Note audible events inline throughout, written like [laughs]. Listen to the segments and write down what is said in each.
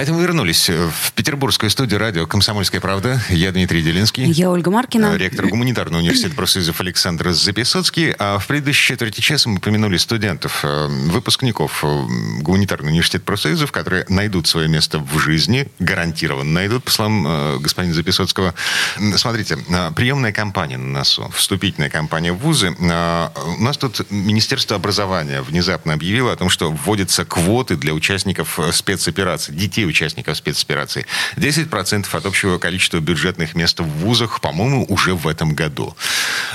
А это мы вернулись в петербургскую студию радио «Комсомольская правда». Я Дмитрий Делинский. Я Ольга Маркина. Ректор гуманитарного университета профсоюзов Александр Записоцкий. А в предыдущей четверти часа мы упомянули студентов, э, выпускников э, гуманитарного университета профсоюзов, которые найдут свое место в жизни, гарантированно найдут, по словам э, господина Записоцкого. Смотрите, приемная кампания на носу, вступительная кампания в вузы. У нас тут Министерство образования внезапно объявило о том, что вводятся квоты для участников спецопераций, детей участников спецоперации. 10% от общего количества бюджетных мест в вузах, по-моему, уже в этом году.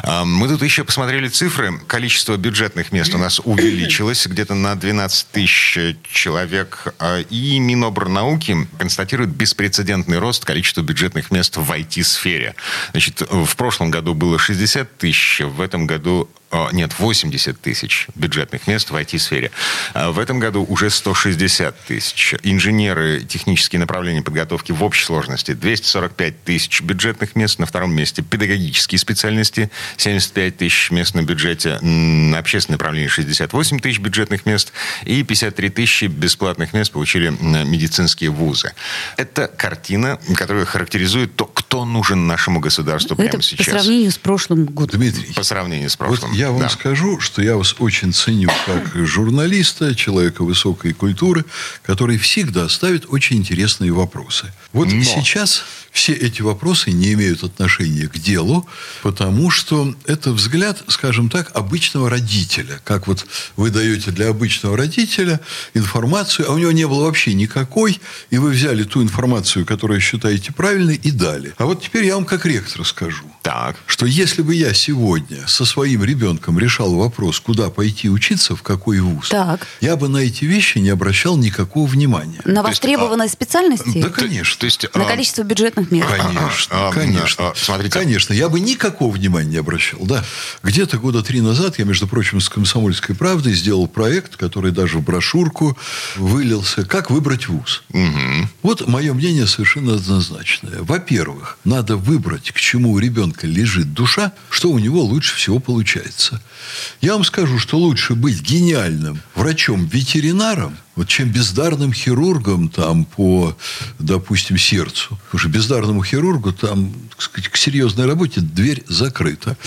А, мы тут еще посмотрели цифры. Количество бюджетных мест у нас увеличилось где-то на 12 тысяч человек. А, и Минобрнауки констатирует беспрецедентный рост количества бюджетных мест в IT-сфере. Значит, в прошлом году было 60 тысяч, в этом году нет, 80 тысяч бюджетных мест в IT-сфере. А в этом году уже 160 тысяч. Инженеры, технические направления подготовки в общей сложности 245 тысяч бюджетных мест. На втором месте педагогические специальности 75 тысяч мест на бюджете. На общественное направление 68 тысяч бюджетных мест. И 53 тысячи бесплатных мест получили медицинские вузы. Это картина, которая характеризует то, кто нужен нашему государству Это прямо сейчас. по сравнению с прошлым годом. Дмитрий. По сравнению с прошлым. Вот я вам да. скажу, что я вас очень ценю как журналиста, человека высокой культуры, который всегда ставит очень интересные вопросы. Вот Но. сейчас все эти вопросы не имеют отношения к делу, потому что это взгляд, скажем так, обычного родителя. Как вот вы даете для обычного родителя информацию, а у него не было вообще никакой, и вы взяли ту информацию, которую считаете правильной, и дали. А вот теперь я вам как ректор скажу. Так. Что если бы я сегодня со своим ребенком решал вопрос, куда пойти учиться, в какой вуз, Так. я бы на эти вещи не обращал никакого внимания. На То есть, востребованные специальности? Да, конечно. То есть, На а, количество бюджетных мест? Конечно, А, а, конечно. а, смотрите. Конечно, я бы никакого внимания не обращал. Да. Где-то года три назад я, между прочим, с «Комсомольской правдой» сделал проект, который даже в брошюрку вылился «Как выбрать вуз». Вот мое мнение совершенно однозначное. Во-первых, надо выбрать, к чему у ребенка лежит душа, что у него лучше всего получается. Я вам скажу, что лучше быть гениальным врачом-ветеринаром, вот чем бездарным хирургом там по, допустим, сердцу. Потому что бездарному хирургу там так сказать, к серьезной работе дверь закрыта.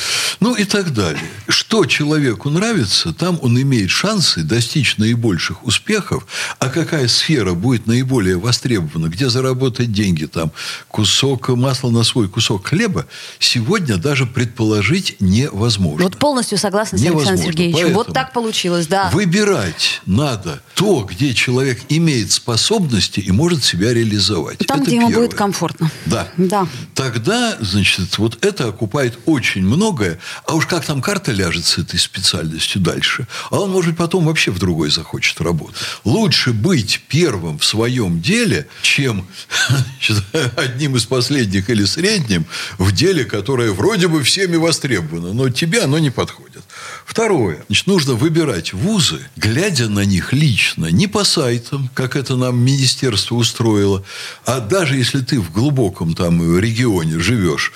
Ну и так далее. Что человеку нравится, там он имеет шансы достичь наибольших успехов. А какая сфера будет наиболее востребована, где заработать деньги, там кусок масла на свой кусок хлеба, сегодня даже предположить невозможно. Вот полностью согласна с Невозможно. Александром Сергеевичем. Поэтому Вот так получилось, да. Выбирать надо то, где человек имеет способности и может себя реализовать. Там, Это где ему первое. будет комфортно. Да. Да. Тогда, значит, вот это окупает очень многое. А уж как там карта ляжет с этой специальностью дальше. А он, может, потом вообще в другой захочет работать. Лучше быть первым в своем деле, чем [laughs] одним из последних или средним в деле, которое вроде бы всеми востребовано, но тебе оно не подходит. Второе. Значит, нужно выбирать вузы, глядя на них лично, не по сайтам, как это нам министерство устроило, а даже если ты в глубоком там регионе живешь,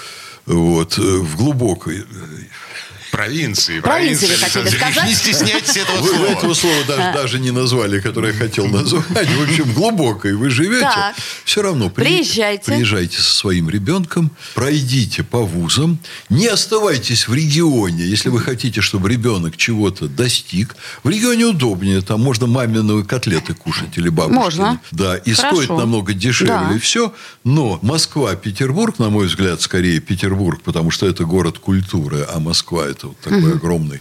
вот, э, в глубокой э, Провинции. Провинции вы Сергеевич, сказать? Не стесняйтесь этого Вы, вы слова. этого слова даже, даже не назвали, которое я хотел назвать. В общем, глубокой вы живете. Так. Все равно при- Приезжайте. приезжайте со своим ребенком, пройдите по вузам, не оставайтесь в регионе, если вы хотите, чтобы ребенок чего-то достиг. В регионе удобнее, там можно маминовые котлеты кушать или бабушкины. Можно. Да, и Хорошо. стоит намного дешевле, Да. и все. Но Москва, Петербург, на мой взгляд, скорее Петербург, потому что это город культуры, а Москва это вот такой огромный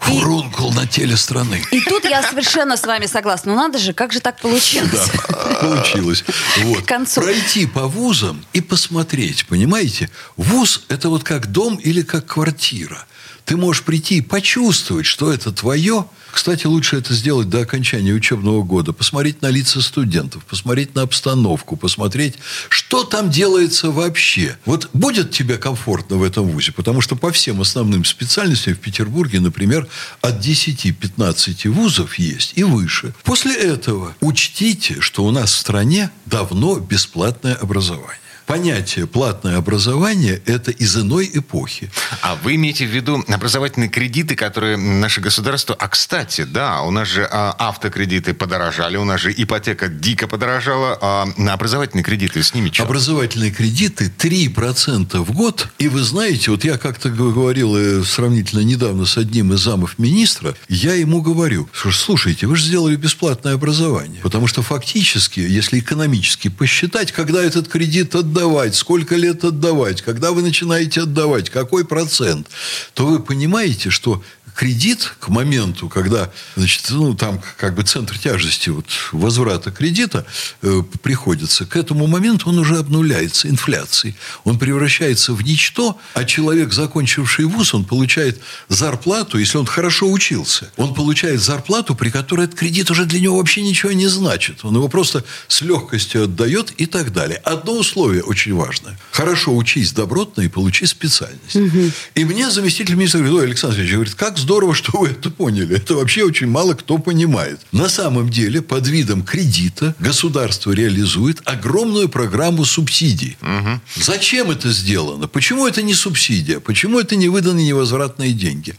фурункул на теле страны. И тут я совершенно с вами согласна. Ну надо же, как же так получилось? Да, [laughs] получилось. Вот. К концу. Пройти по вузам и посмотреть, понимаете? Вуз – это вот как дом или как квартира. Ты можешь прийти и почувствовать, что это твое. Кстати, лучше это сделать до окончания учебного года. Посмотреть на лица студентов, посмотреть на обстановку, посмотреть, что там делается вообще. Вот будет тебе комфортно в этом вузе? Потому что по всем основным специальностям в Петербурге, например, от 10-15 вузов есть и выше. После этого учтите, что у нас в стране давно бесплатное образование понятие платное образование – это из иной эпохи. А вы имеете в виду образовательные кредиты, которые наше государство... А, кстати, да, у нас же а, автокредиты подорожали, у нас же ипотека дико подорожала, а на образовательные кредиты с ними что? Образовательные кредиты 3% в год. И вы знаете, вот я как-то говорил э, сравнительно недавно с одним из замов министра, я ему говорю, что слушайте, вы же сделали бесплатное образование. Потому что фактически, если экономически посчитать, когда этот кредит отдать отдавать, сколько лет отдавать, когда вы начинаете отдавать, какой процент, то вы понимаете, что кредит к моменту, когда, значит, ну, там как бы центр тяжести вот, возврата кредита э, приходится, к этому моменту он уже обнуляется инфляцией. Он превращается в ничто, а человек, закончивший вуз, он получает зарплату, если он хорошо учился, он получает зарплату, при которой этот кредит уже для него вообще ничего не значит. Он его просто с легкостью отдает и так далее. Одно условие очень важное. Хорошо учись добротно и получи специальность. Угу. И мне заместитель министра говорит, Александр Ильич, говорит, как здорово, что вы это поняли. Это вообще очень мало кто понимает. На самом деле, под видом кредита государство реализует огромную программу субсидий. Угу. Зачем это сделано? Почему это не субсидия? Почему это не выданные невозвратные деньги?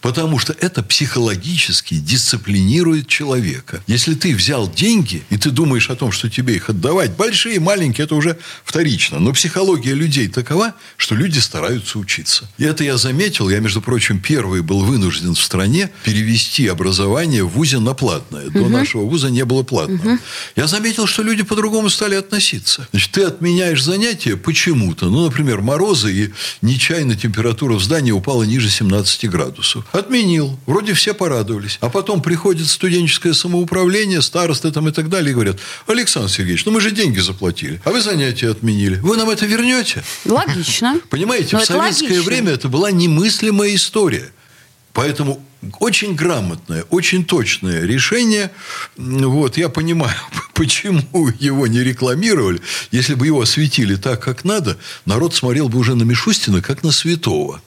Потому что это психологически дисциплинирует человека. Если ты взял деньги, и ты думаешь о том, что тебе их отдавать, большие, маленькие, это уже вторично. Но психология людей такова, что люди стараются учиться. И это я заметил. Я, между прочим, первый был вынужден вынужден в стране перевести образование в ВУЗе на платное. До угу. нашего ВУЗа не было платного. Угу. Я заметил, что люди по-другому стали относиться. Значит, ты отменяешь занятия почему-то. Ну, например, морозы и нечаянно температура в здании упала ниже 17 градусов. Отменил. Вроде все порадовались. А потом приходит студенческое самоуправление, старосты там и так далее, и говорят, Александр Сергеевич, ну мы же деньги заплатили, а вы занятия отменили. Вы нам это вернете? Логично. Понимаете, Но в советское логично. время это была немыслимая история. Поэтому очень грамотное, очень точное решение. Вот, я понимаю, [laughs] почему его не рекламировали. Если бы его осветили так, как надо, народ смотрел бы уже на Мишустина, как на святого.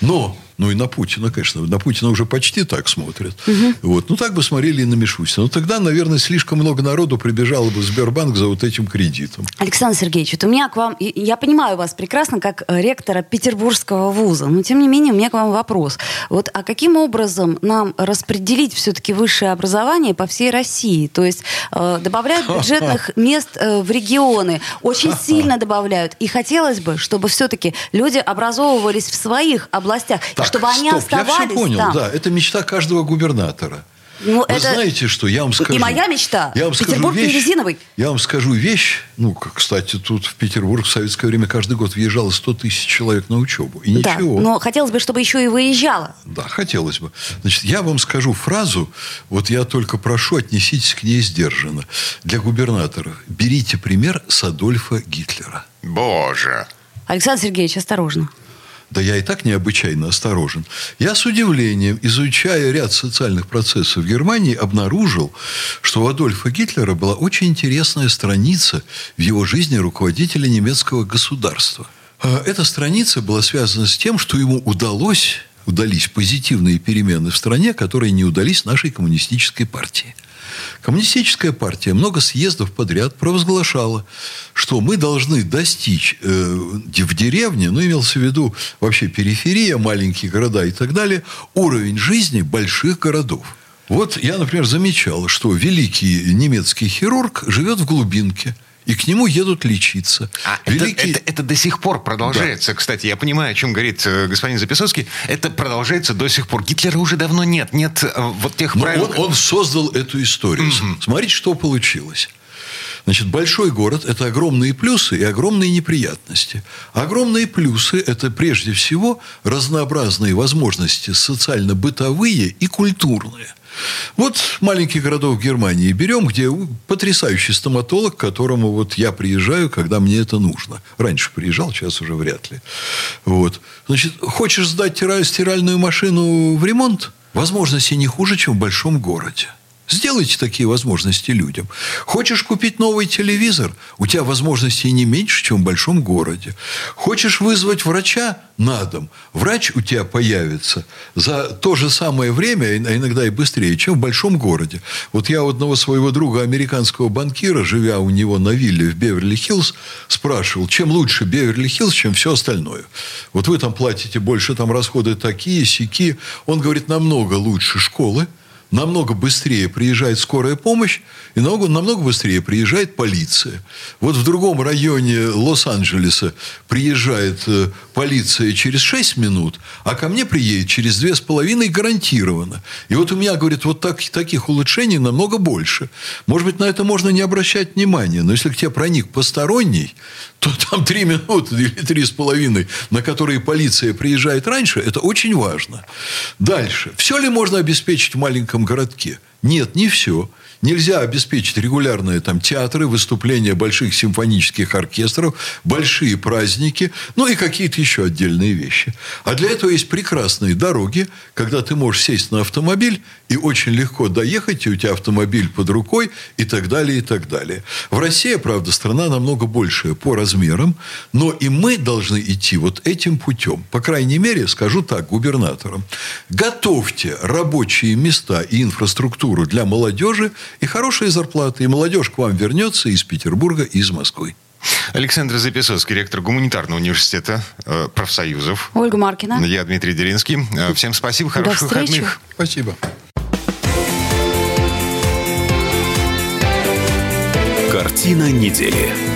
Но ну и на Путина, конечно. На Путина уже почти так смотрят. Угу. Вот. Ну, так бы смотрели и на Мишустина. Но тогда, наверное, слишком много народу прибежало бы в Сбербанк за вот этим кредитом. Александр Сергеевич, вот у меня к вам... Я понимаю вас прекрасно как э, ректора Петербургского вуза, но, тем не менее, у меня к вам вопрос. Вот, а каким образом нам распределить все-таки высшее образование по всей России? То есть э, добавляют [laughs] бюджетных мест э, в регионы, очень сильно добавляют. И хотелось бы, чтобы все-таки люди образовывались в своих областях так, чтобы они стоп, оставались я все понял, там. да, это мечта каждого губернатора. Ну, Вы это... знаете, что я вам скажу... И моя мечта. Я вам Петербург скажу вещь, не резиновый. Я вам скажу вещь. Ну, кстати, тут в Петербург в советское время каждый год въезжало 100 тысяч человек на учебу. И да, ничего. но хотелось бы, чтобы еще и выезжало. Да, хотелось бы. Значит, я вам скажу фразу, вот я только прошу, отнеситесь к ней сдержанно. Для губернаторов берите пример с Адольфа Гитлера. Боже! Александр Сергеевич, осторожно. Да я и так необычайно осторожен. Я с удивлением, изучая ряд социальных процессов в Германии, обнаружил, что у Адольфа Гитлера была очень интересная страница в его жизни руководителя немецкого государства. А эта страница была связана с тем, что ему удалось удались позитивные перемены в стране, которые не удались нашей коммунистической партии. Коммунистическая партия много съездов подряд провозглашала, что мы должны достичь э, в деревне, ну, имелся в виду вообще периферия, маленькие города и так далее, уровень жизни больших городов. Вот я, например, замечал, что великий немецкий хирург живет в глубинке – и к нему едут лечиться. А Великий... это, это, это до сих пор продолжается. Да. Кстати, я понимаю, о чем говорит э, господин Записовский. Это продолжается до сих пор. Гитлера уже давно нет. Нет э, вот тех Но правил... Он, он создал эту историю. Угу. Смотрите, что получилось. Значит, большой город – это огромные плюсы и огромные неприятности. Огромные плюсы – это прежде всего разнообразные возможности социально-бытовые и культурные – вот маленький городок Германии берем, где потрясающий стоматолог, к которому вот я приезжаю, когда мне это нужно. Раньше приезжал, сейчас уже вряд ли. Вот. Значит, хочешь сдать стиральную машину в ремонт? Возможности не хуже, чем в большом городе. Сделайте такие возможности людям. Хочешь купить новый телевизор? У тебя возможностей не меньше, чем в большом городе. Хочешь вызвать врача на дом? Врач у тебя появится за то же самое время, а иногда и быстрее, чем в большом городе. Вот я у одного своего друга, американского банкира, живя у него на вилле в Беверли-Хиллз, спрашивал, чем лучше Беверли-Хиллз, чем все остальное. Вот вы там платите больше, там расходы такие, сики. Он говорит, намного лучше школы, намного быстрее приезжает скорая помощь, и намного, намного быстрее приезжает полиция. Вот в другом районе Лос-Анджелеса приезжает э, полиция через 6 минут, а ко мне приедет через 2,5 гарантированно. И вот у меня, говорит, вот так, таких улучшений намного больше. Может быть, на это можно не обращать внимания, но если к тебе проник посторонний, [laughs] то там 3 минуты или 3,5, на которые полиция приезжает раньше, это очень важно. Дальше. Все ли можно обеспечить в маленьком городке? Нет, не все. Нельзя обеспечить регулярные там театры, выступления больших симфонических оркестров, большие праздники, ну и какие-то еще отдельные вещи. А для этого есть прекрасные дороги, когда ты можешь сесть на автомобиль и очень легко доехать, и у тебя автомобиль под рукой, и так далее, и так далее. В России, правда, страна намного большая по размерам, но и мы должны идти вот этим путем. По крайней мере, скажу так губернаторам, готовьте рабочие места и инфраструктуру для молодежи и хорошие зарплаты. И молодежь к вам вернется из Петербурга и из Москвы. Александр Записовский, ректор гуманитарного университета э, профсоюзов. Ольга Маркина. Я Дмитрий Делинский. Э, всем спасибо, хороших До встречи. выходных. Спасибо. Картина недели.